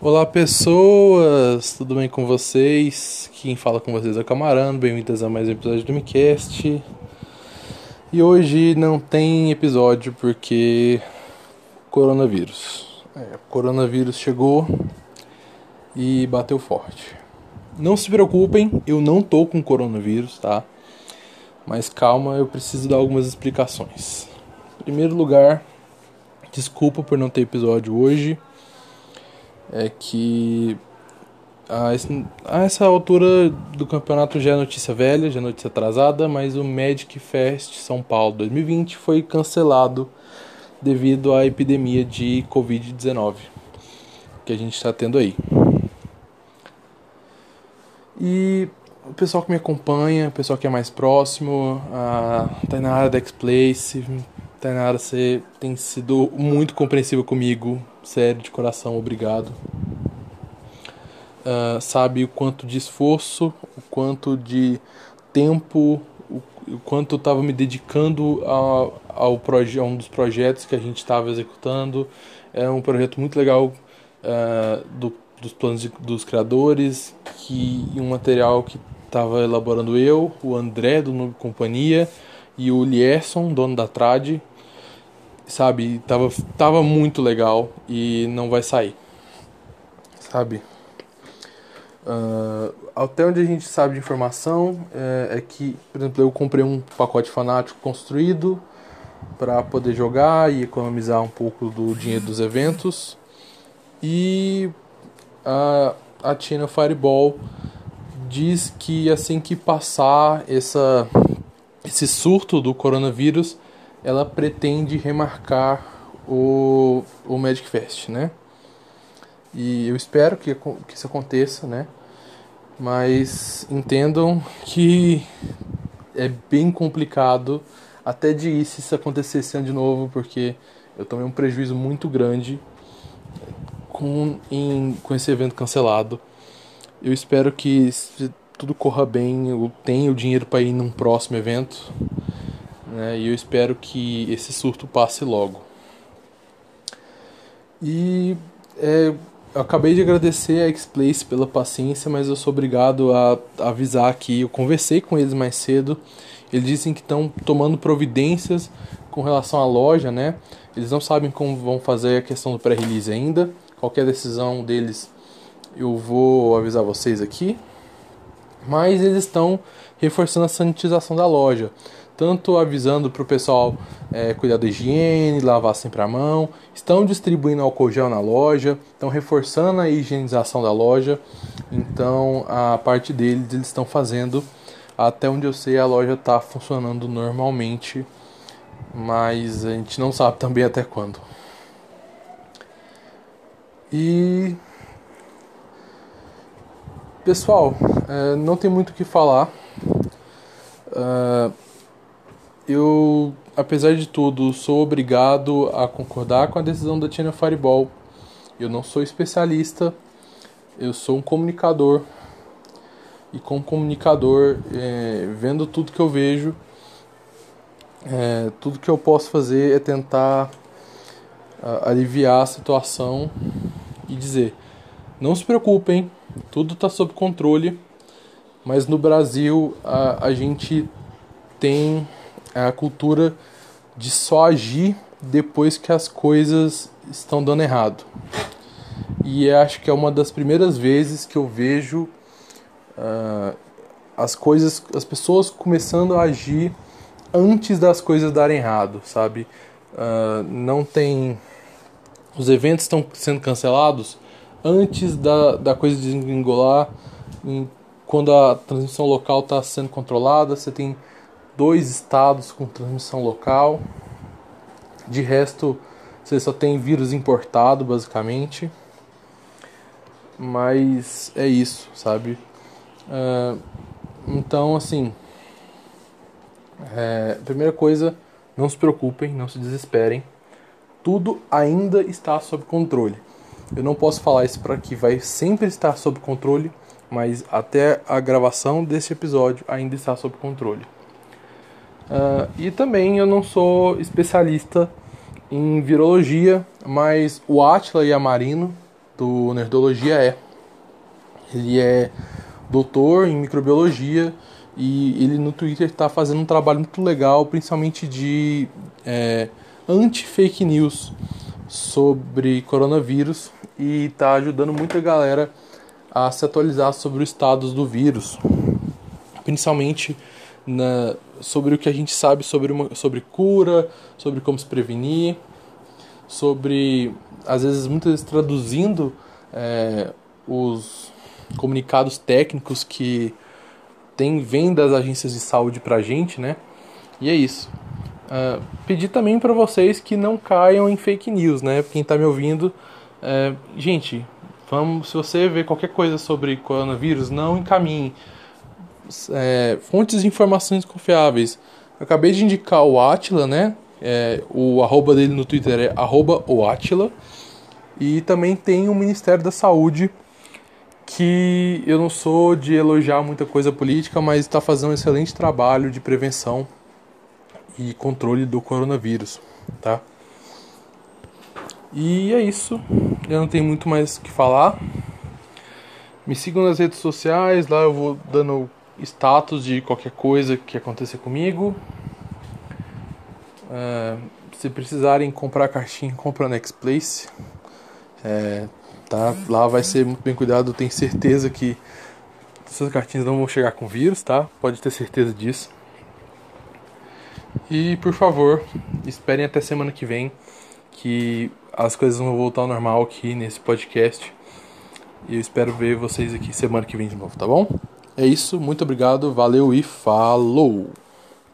Olá pessoas, tudo bem com vocês? Quem fala com vocês é o Camarano, bem-vindos a mais um episódio do Micast. E hoje não tem episódio porque coronavírus. É, coronavírus chegou e bateu forte. Não se preocupem, eu não tô com coronavírus, tá? Mas calma, eu preciso dar algumas explicações. Em primeiro lugar, desculpa por não ter episódio hoje é que a, a essa altura do campeonato já é notícia velha, já é notícia atrasada, mas o Magic Fest São Paulo 2020 foi cancelado devido à epidemia de Covid-19 que a gente está tendo aí. E o pessoal que me acompanha, o pessoal que é mais próximo, a Tainara da X-Place, Tainara, você tem sido muito compreensiva comigo, sério, de coração, obrigado. Uh, sabe o quanto de esforço, o quanto de tempo, o, o quanto eu estava me dedicando a, ao a um dos projetos que a gente estava executando. É um projeto muito legal uh, do, dos planos de, dos criadores, que um material que estava elaborando eu, o André do Noob Companhia e o Lierson, dono da Trad, sabe, tava, tava muito legal e não vai sair, sabe. Uh, até onde a gente sabe de informação é, é, que, por exemplo, eu comprei um pacote fanático construído para poder jogar e economizar um pouco do dinheiro dos eventos e a, a China Fireball diz que assim que passar essa, esse surto do coronavírus, ela pretende remarcar o, o Magic Fest, né? E eu espero que, que isso aconteça, né? Mas entendam que é bem complicado até de ir se isso acontecer esse ano de novo, porque eu tomei um prejuízo muito grande com, em, com esse evento cancelado. Eu espero que tudo corra bem, eu tenha o dinheiro para ir num próximo evento. Né, e eu espero que esse surto passe logo. E é, eu acabei de agradecer a X-Place pela paciência, mas eu sou obrigado a avisar que eu conversei com eles mais cedo. Eles dizem que estão tomando providências com relação à loja, né? Eles não sabem como vão fazer a questão do pré-release ainda. Qualquer decisão deles eu vou avisar vocês aqui. Mas eles estão reforçando a sanitização da loja. Tanto avisando para o pessoal é, cuidar da higiene, lavar sempre a mão. Estão distribuindo álcool gel na loja. Estão reforçando a higienização da loja. Então, a parte deles, eles estão fazendo. Até onde eu sei, a loja está funcionando normalmente. Mas a gente não sabe também até quando. E pessoal, é, não tem muito o que falar. Uh, eu, apesar de tudo, sou obrigado a concordar com a decisão da China Fireball. Eu não sou especialista, eu sou um comunicador. E como comunicador, é, vendo tudo que eu vejo, é, tudo que eu posso fazer é tentar aliviar a situação e dizer: não se preocupem, tudo está sob controle, mas no Brasil a, a gente tem a cultura de só agir depois que as coisas estão dando errado. E acho que é uma das primeiras vezes que eu vejo uh, as coisas, as pessoas começando a agir antes das coisas darem errado, sabe? Uh, não tem. Os eventos estão sendo cancelados antes da, da coisa desengolar, quando a transmissão local está sendo controlada, você tem dois estados com transmissão local. De resto, você só tem vírus importado, basicamente. Mas é isso, sabe? Uh, então, assim. É, primeira coisa, não se preocupem, não se desesperem. Tudo ainda está sob controle. Eu não posso falar isso para que vai sempre estar sob controle, mas até a gravação desse episódio ainda está sob controle. Uh, e também eu não sou especialista em virologia, mas o Atila e a Marino, do Nerdologia é. Ele é doutor em microbiologia e ele no Twitter está fazendo um trabalho muito legal, principalmente de é, anti-fake news sobre coronavírus e está ajudando muita galera a se atualizar sobre o status do vírus, principalmente na, sobre o que a gente sabe sobre, uma, sobre cura, sobre como se prevenir, sobre, às vezes, muitas vezes traduzindo é, os comunicados técnicos que tem, vem das agências de saúde pra gente, né? E é isso. Uh, pedir também para vocês que não caiam em fake news, né? Quem tá me ouvindo, uh, gente, vamos, se você vê qualquer coisa sobre coronavírus, não encaminhe é, fontes de informações confiáveis. Eu acabei de indicar o Atila, né? É, o arroba dele no Twitter é arroba o Atila. E também tem o Ministério da Saúde, que eu não sou de elogiar muita coisa política, mas está fazendo um excelente trabalho de prevenção e controle do coronavírus, tá? E é isso. Eu não tenho muito mais o que falar. Me sigam nas redes sociais, lá eu vou dando status de qualquer coisa que aconteça comigo. Uh, se precisarem comprar cartinha, compra Next Place. É, tá? Lá vai ser muito bem cuidado, tenho certeza que suas cartinhas não vão chegar com vírus, tá? Pode ter certeza disso. E por favor, esperem até semana que vem que as coisas vão voltar ao normal aqui nesse podcast. E eu espero ver vocês aqui semana que vem de novo, tá bom? É isso, muito obrigado, valeu e falou!